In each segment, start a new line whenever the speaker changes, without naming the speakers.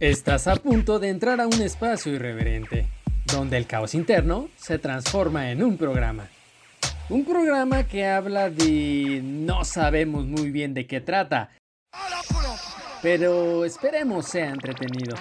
Estás a punto de entrar a un espacio irreverente, donde el caos interno se transforma en un programa. Un programa que habla de... no sabemos muy bien de qué trata, pero esperemos sea entretenido.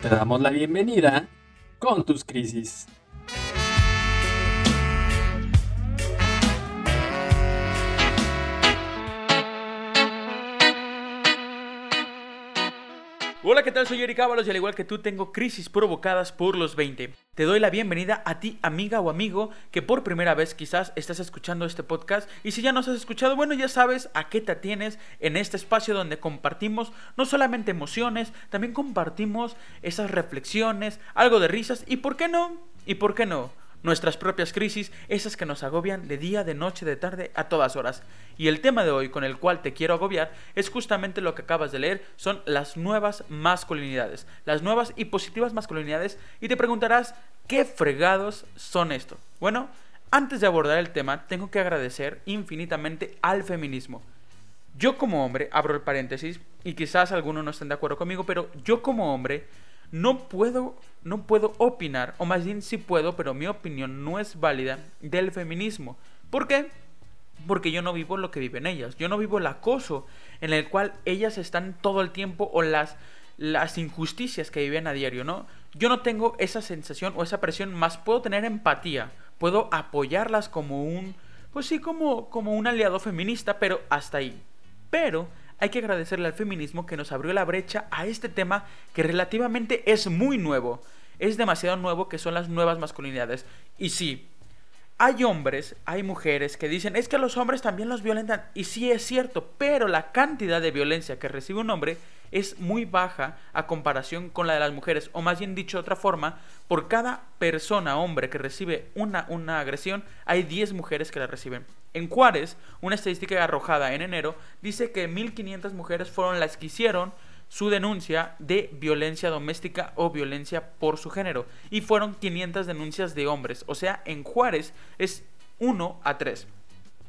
Te damos la bienvenida con tus crisis.
Hola, ¿qué tal? Soy Eric Ábalos y al igual que tú tengo crisis provocadas por los 20. Te doy la bienvenida a ti, amiga o amigo, que por primera vez quizás estás escuchando este podcast y si ya nos has escuchado, bueno, ya sabes a qué te tienes en este espacio donde compartimos no solamente emociones, también compartimos esas reflexiones, algo de risas y por qué no, y por qué no, nuestras propias crisis, esas que nos agobian de día, de noche, de tarde, a todas horas. Y el tema de hoy con el cual te quiero agobiar es justamente lo que acabas de leer, son las nuevas masculinidades, las nuevas y positivas masculinidades, y te preguntarás, ¿qué fregados son esto? Bueno, antes de abordar el tema, tengo que agradecer infinitamente al feminismo. Yo como hombre, abro el paréntesis, y quizás algunos no estén de acuerdo conmigo, pero yo como hombre no puedo, no puedo opinar, o más bien sí puedo, pero mi opinión no es válida del feminismo. ¿Por qué? Porque yo no vivo lo que viven ellas. Yo no vivo el acoso en el cual ellas están todo el tiempo o las, las injusticias que viven a diario, ¿no? Yo no tengo esa sensación o esa presión, más puedo tener empatía, puedo apoyarlas como un, pues sí, como, como un aliado feminista, pero hasta ahí. Pero hay que agradecerle al feminismo que nos abrió la brecha a este tema que relativamente es muy nuevo. Es demasiado nuevo que son las nuevas masculinidades. Y sí, hay hombres, hay mujeres que dicen, es que los hombres también los violentan. Y sí es cierto, pero la cantidad de violencia que recibe un hombre es muy baja a comparación con la de las mujeres. O más bien dicho de otra forma, por cada persona, hombre, que recibe una, una agresión, hay 10 mujeres que la reciben. En Juárez, una estadística arrojada en enero dice que 1.500 mujeres fueron las que hicieron su denuncia de violencia doméstica o violencia por su género. Y fueron 500 denuncias de hombres. O sea, en Juárez es 1 a 3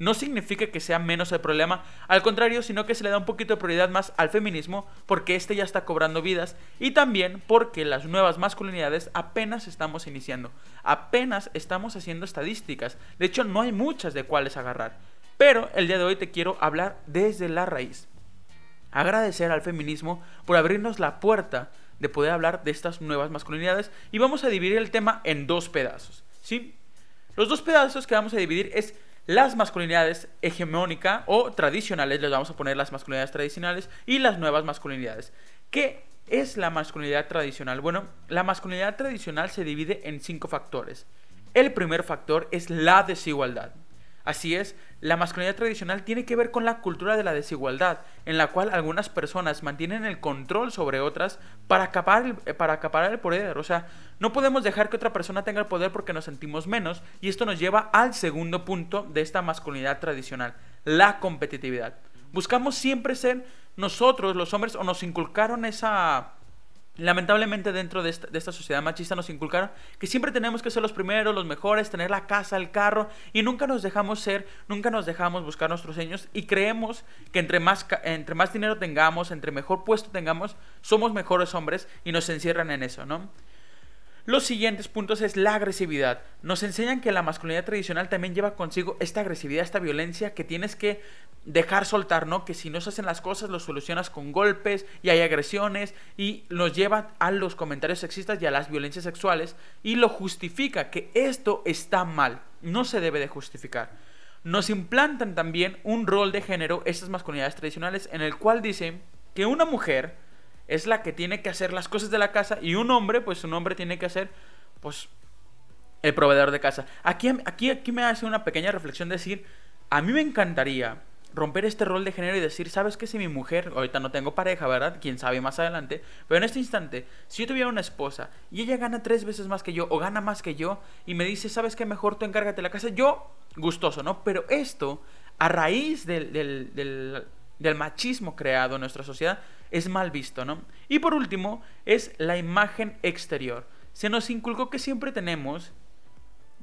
no significa que sea menos el problema, al contrario, sino que se le da un poquito de prioridad más al feminismo porque este ya está cobrando vidas y también porque las nuevas masculinidades apenas estamos iniciando, apenas estamos haciendo estadísticas, de hecho no hay muchas de cuáles agarrar, pero el día de hoy te quiero hablar desde la raíz. Agradecer al feminismo por abrirnos la puerta de poder hablar de estas nuevas masculinidades y vamos a dividir el tema en dos pedazos, ¿sí? Los dos pedazos que vamos a dividir es las masculinidades hegemónica o tradicionales, les vamos a poner las masculinidades tradicionales y las nuevas masculinidades. ¿Qué es la masculinidad tradicional? Bueno, la masculinidad tradicional se divide en cinco factores. El primer factor es la desigualdad. Así es, la masculinidad tradicional tiene que ver con la cultura de la desigualdad, en la cual algunas personas mantienen el control sobre otras para acaparar el, para acaparar el poder. O sea, no podemos dejar que otra persona tenga el poder porque nos sentimos menos, y esto nos lleva al segundo punto de esta masculinidad tradicional, la competitividad. Buscamos siempre ser nosotros, los hombres, o nos inculcaron esa lamentablemente dentro de esta, sociedad machista nos inculcaron que siempre tenemos que ser los primeros, los mejores, tener la casa, el carro y nunca nos dejamos ser, nunca nos dejamos buscar nuestros sueños y creemos que entre más, entre más dinero tengamos, entre mejor puesto tengamos, somos mejores hombres y nos encierran en eso, ¿no? Los siguientes puntos es la agresividad. Nos enseñan que la masculinidad tradicional también lleva consigo esta agresividad, esta violencia que tienes que dejar soltar, ¿no? Que si no se hacen las cosas, lo solucionas con golpes y hay agresiones y nos lleva a los comentarios sexistas y a las violencias sexuales y lo justifica que esto está mal, no se debe de justificar. Nos implantan también un rol de género, estas masculinidades tradicionales, en el cual dicen que una mujer es la que tiene que hacer las cosas de la casa y un hombre, pues un hombre tiene que hacer, pues, el proveedor de casa. Aquí, aquí, aquí me hace una pequeña reflexión de decir, a mí me encantaría romper este rol de género y decir, ¿sabes qué? Si mi mujer, ahorita no tengo pareja, ¿verdad? Quién sabe más adelante, pero en este instante, si yo tuviera una esposa y ella gana tres veces más que yo o gana más que yo y me dice, ¿sabes qué? Mejor tú encárgate la casa, yo gustoso, ¿no? Pero esto, a raíz del, del machismo creado en nuestra sociedad, es mal visto, ¿no? Y por último, es la imagen exterior. Se nos inculcó que siempre tenemos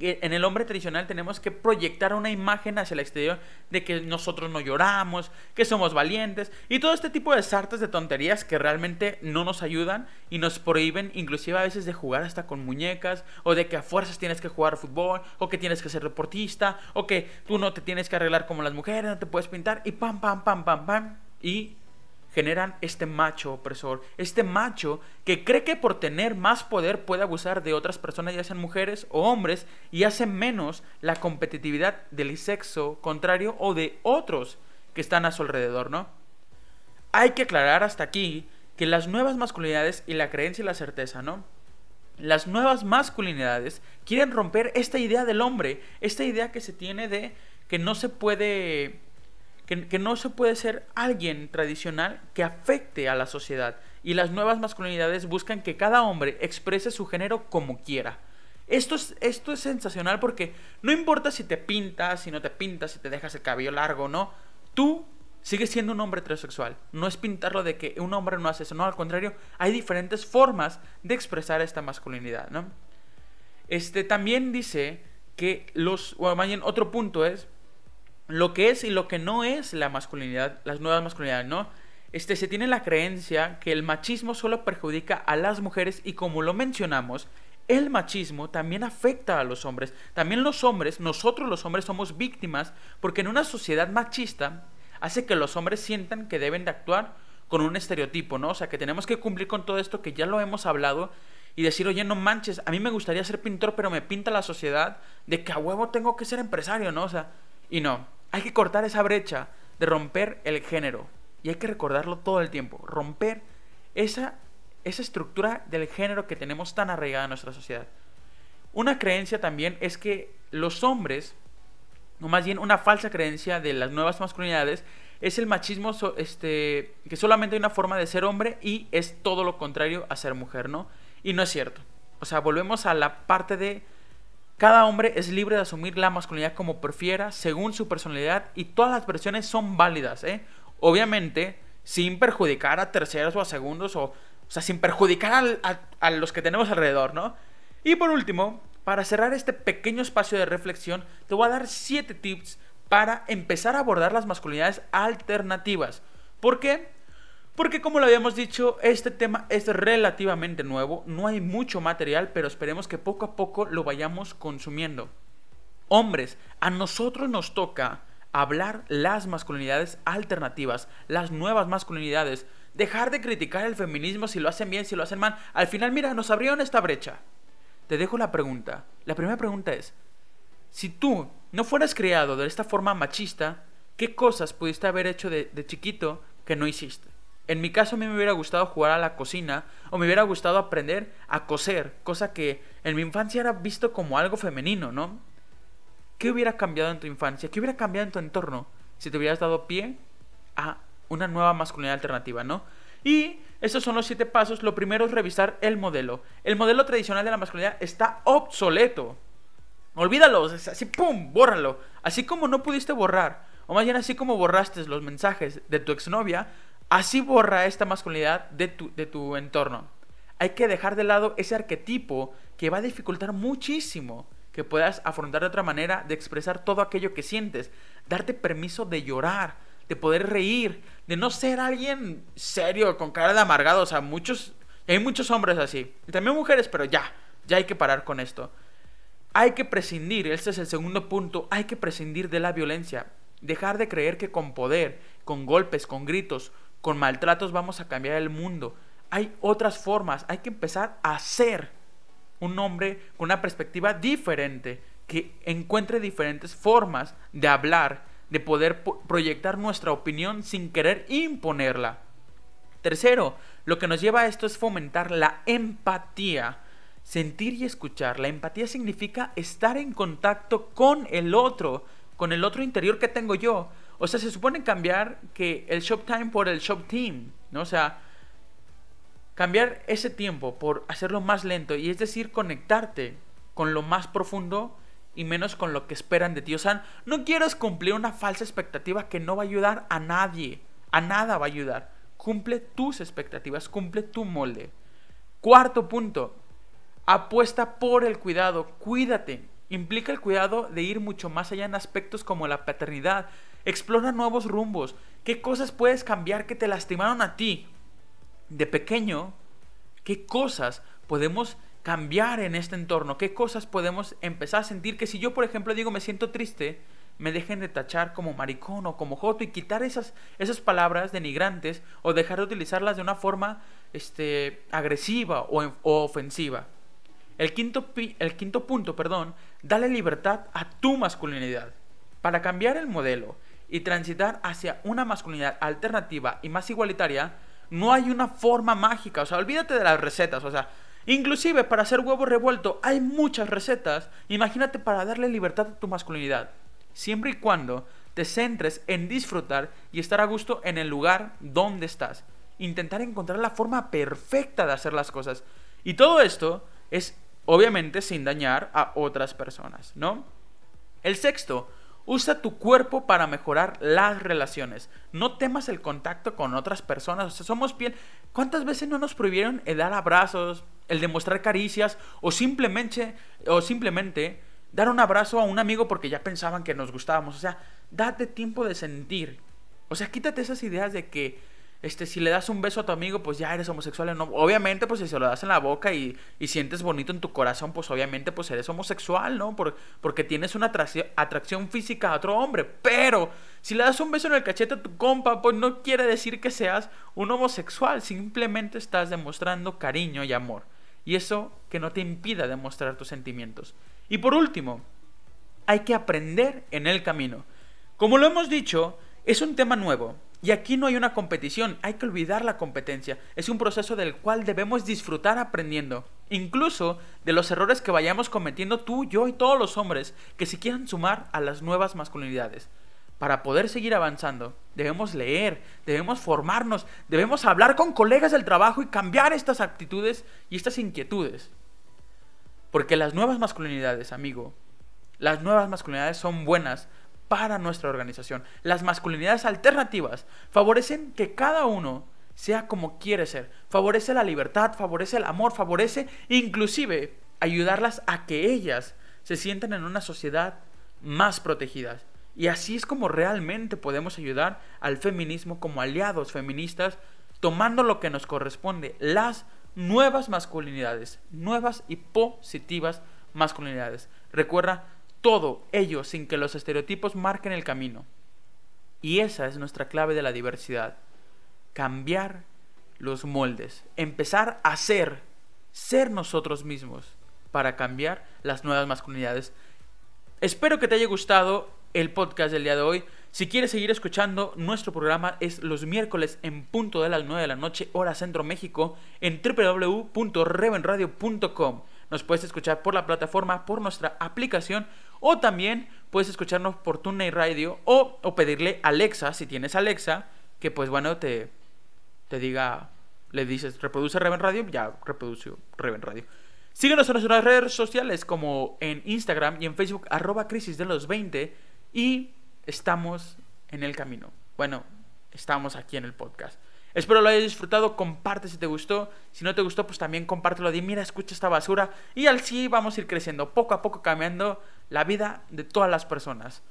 en el hombre tradicional tenemos que proyectar una imagen hacia el exterior de que nosotros no lloramos, que somos valientes y todo este tipo de sartas de tonterías que realmente no nos ayudan y nos prohíben inclusive a veces de jugar hasta con muñecas o de que a fuerzas tienes que jugar fútbol o que tienes que ser deportista o que tú no te tienes que arreglar como las mujeres, no te puedes pintar y pam, pam, pam, pam, pam y generan este macho opresor, este macho que cree que por tener más poder puede abusar de otras personas, ya sean mujeres o hombres, y hace menos la competitividad del sexo contrario o de otros que están a su alrededor, ¿no? Hay que aclarar hasta aquí que las nuevas masculinidades y la creencia y la certeza, ¿no? Las nuevas masculinidades quieren romper esta idea del hombre, esta idea que se tiene de que no se puede que, no se puede ser alguien tradicional que afecte a la sociedad. Y las nuevas masculinidades buscan que cada hombre exprese su género como quiera. Esto es, esto es sensacional porque no importa si te pintas, si no te pintas, si te dejas el cabello largo o no, tú sigues siendo un hombre heterosexual. No es pintarlo de que un hombre no hace eso, no, al contrario, hay diferentes formas de expresar esta masculinidad, ¿no? Este también dice que los, o más bien otro punto es lo que es y lo que no es la masculinidad, las nuevas masculinidades, ¿no? Este, se tiene la creencia que el machismo solo perjudica a las mujeres y como lo mencionamos, el machismo también afecta a los hombres. También los hombres, nosotros los hombres somos víctimas porque en una sociedad machista hace que los hombres sientan que deben de actuar con un estereotipo, ¿no? O sea, que tenemos que cumplir con todo esto que ya lo hemos hablado y decir, oye, no manches, a mí me gustaría ser pintor, pero me pinta la sociedad de que a huevo tengo que ser empresario, ¿no? O sea, y no, hay que cortar esa brecha de romper el género. Y hay que recordarlo todo el tiempo. Romper esa, esa estructura del género que tenemos tan arraigada en nuestra sociedad. Una creencia también es que los hombres, o más bien una falsa creencia de las nuevas masculinidades, es el machismo este, que solamente hay una forma de ser hombre y es todo lo contrario a ser mujer, ¿no? Y no es cierto. O sea, volvemos a la parte de cada hombre es libre de asumir la masculinidad como prefiera, según su personalidad, y todas las versiones son válidas, ¿eh? Obviamente, sin perjudicar a terceros o a segundos, o, o sea, sin perjudicar a, a los que tenemos alrededor, ¿no? Y por último, para cerrar este pequeño espacio de reflexión, te voy a dar 7 tips para empezar a abordar las masculinidades alternativas. ¿Por qué? Porque como lo habíamos dicho, este tema es relativamente nuevo, no hay mucho material, pero esperemos que poco a poco lo vayamos consumiendo. Hombres, a nosotros nos toca hablar las masculinidades alternativas, las nuevas masculinidades, dejar de criticar el feminismo si lo hacen bien, si lo hacen mal. Al final, mira, nos abrieron esta brecha. Te dejo la pregunta. La primera pregunta es, si tú no fueras criado de esta forma machista, ¿qué cosas pudiste haber hecho de, de chiquito que no hiciste? En mi caso a mí me hubiera gustado jugar a la cocina o me hubiera gustado aprender a coser, cosa que en mi infancia era visto como algo femenino, ¿no? ¿Qué hubiera cambiado en tu infancia? ¿Qué hubiera cambiado en tu entorno si te hubieras dado pie a una nueva masculinidad alternativa, ¿no? Y estos son los siete pasos. Lo primero es revisar el modelo. El modelo tradicional de la masculinidad está obsoleto. Olvídalo, así, ¡pum! Bórralo. Así como no pudiste borrar, o más bien así como borraste los mensajes de tu exnovia, Así borra esta masculinidad de tu, de tu entorno. Hay que dejar de lado ese arquetipo que va a dificultar muchísimo que puedas afrontar de otra manera, de expresar todo aquello que sientes, darte permiso de llorar, de poder reír, de no ser alguien serio, con cara de amargado. O sea, muchos, hay muchos hombres así, y también mujeres, pero ya, ya hay que parar con esto. Hay que prescindir, este es el segundo punto, hay que prescindir de la violencia, dejar de creer que con poder, con golpes, con gritos, con maltratos vamos a cambiar el mundo. Hay otras formas, hay que empezar a ser un hombre con una perspectiva diferente, que encuentre diferentes formas de hablar, de poder proyectar nuestra opinión sin querer imponerla. Tercero, lo que nos lleva a esto es fomentar la empatía. Sentir y escuchar. La empatía significa estar en contacto con el otro, con el otro interior que tengo yo. O sea, se supone cambiar que el shop time por el shop team, ¿no? O sea, cambiar ese tiempo por hacerlo más lento y es decir, conectarte con lo más profundo y menos con lo que esperan de ti. O sea, no quieras cumplir una falsa expectativa que no va a ayudar a nadie. A nada va a ayudar. Cumple tus expectativas, cumple tu molde. Cuarto punto, apuesta por el cuidado, cuídate Implica el cuidado de ir mucho más allá en aspectos como la paternidad. Explora nuevos rumbos. ¿Qué cosas puedes cambiar que te lastimaron a ti? De pequeño, ¿qué cosas podemos cambiar en este entorno? ¿Qué cosas podemos empezar a sentir que si yo, por ejemplo, digo me siento triste, me dejen de tachar como maricón o como joto y quitar esas, esas palabras denigrantes o dejar de utilizarlas de una forma este, agresiva o, o ofensiva? El quinto, el quinto punto, perdón, dale libertad a tu masculinidad. Para cambiar el modelo y transitar hacia una masculinidad alternativa y más igualitaria, no hay una forma mágica. O sea, olvídate de las recetas. O sea, inclusive para hacer huevo revuelto hay muchas recetas. Imagínate para darle libertad a tu masculinidad. Siempre y cuando te centres en disfrutar y estar a gusto en el lugar donde estás. Intentar encontrar la forma perfecta de hacer las cosas. Y todo esto es obviamente sin dañar a otras personas, ¿no? El sexto, usa tu cuerpo para mejorar las relaciones. No temas el contacto con otras personas, o sea, somos piel. ¿Cuántas veces no nos prohibieron el dar abrazos, el demostrar caricias o simplemente o simplemente dar un abrazo a un amigo porque ya pensaban que nos gustábamos? O sea, date tiempo de sentir. O sea, quítate esas ideas de que este, si le das un beso a tu amigo, pues ya eres homosexual. No, obviamente, pues si se lo das en la boca y, sientes bonito en tu corazón, pues obviamente, pues eres homosexual, ¿no? Por, porque tienes una atracción, atracción física a otro hombre. Pero si le das un beso en el cachete a tu compa, pues no quiere decir que seas un homosexual. Simplemente estás demostrando cariño y amor. Y eso que no te impida demostrar tus sentimientos. Y por último, hay que aprender en el camino. Como lo hemos dicho, es un tema nuevo y aquí no hay una competición, hay que olvidar la competencia. Es un proceso del cual debemos disfrutar aprendiendo, incluso de los errores que vayamos cometiendo tú, yo y todos los hombres que se quieran sumar a las nuevas masculinidades. Para poder seguir avanzando, debemos leer, debemos formarnos, debemos hablar con colegas del trabajo y cambiar estas actitudes y estas inquietudes. Porque las nuevas masculinidades, amigo, las nuevas masculinidades son buenas para nuestra organización. Las masculinidades alternativas favorecen que cada uno sea como quiere ser. Favorece la libertad, favorece el amor, favorece inclusive ayudarlas a que ellas se sientan en una sociedad más protegidas. Y así es como realmente podemos ayudar al feminismo como aliados feministas, tomando lo que nos corresponde, las nuevas masculinidades, nuevas y positivas masculinidades. Recuerda, todo ello sin que los estereotipos marquen el camino. Y esa es nuestra clave de la diversidad. Cambiar los moldes, empezar a ser, ser nosotros mismos para cambiar las nuevas masculinidades. Espero que te haya gustado el podcast del día de hoy. Si quieres seguir escuchando, nuestro programa es los miércoles en punto de las 9 de la noche, hora Centro México, en www.revenradio.com. Nos puedes escuchar por la plataforma, por nuestra aplicación o también puedes escucharnos por TuneIn Radio o, o pedirle a Alexa, si tienes Alexa, que pues bueno, te, te diga, le dices, reproduce Reven Radio, ya reproduce Reven Radio. Síguenos en nuestras redes sociales como en Instagram y en Facebook, arroba crisis de los 20 y estamos en el camino. Bueno, estamos aquí en el podcast. Espero lo hayas disfrutado, comparte si te gustó, si no te gustó pues también compártelo, di mira, escucha esta basura y al sí vamos a ir creciendo, poco a poco cambiando la vida de todas las personas.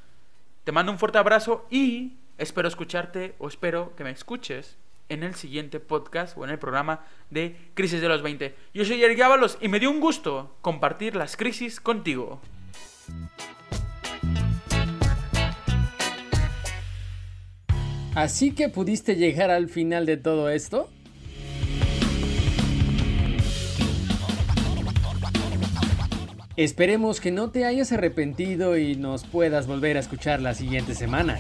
Te mando un fuerte abrazo y espero escucharte o espero que me escuches en el siguiente podcast o en el programa de Crisis de los 20. Yo soy Eric Ábalos y me dio un gusto compartir las crisis contigo.
Así que pudiste llegar al final de todo esto. Esperemos que no te hayas arrepentido y nos puedas volver a escuchar la siguiente semana.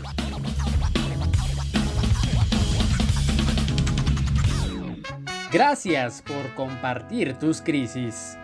Gracias por compartir tus crisis.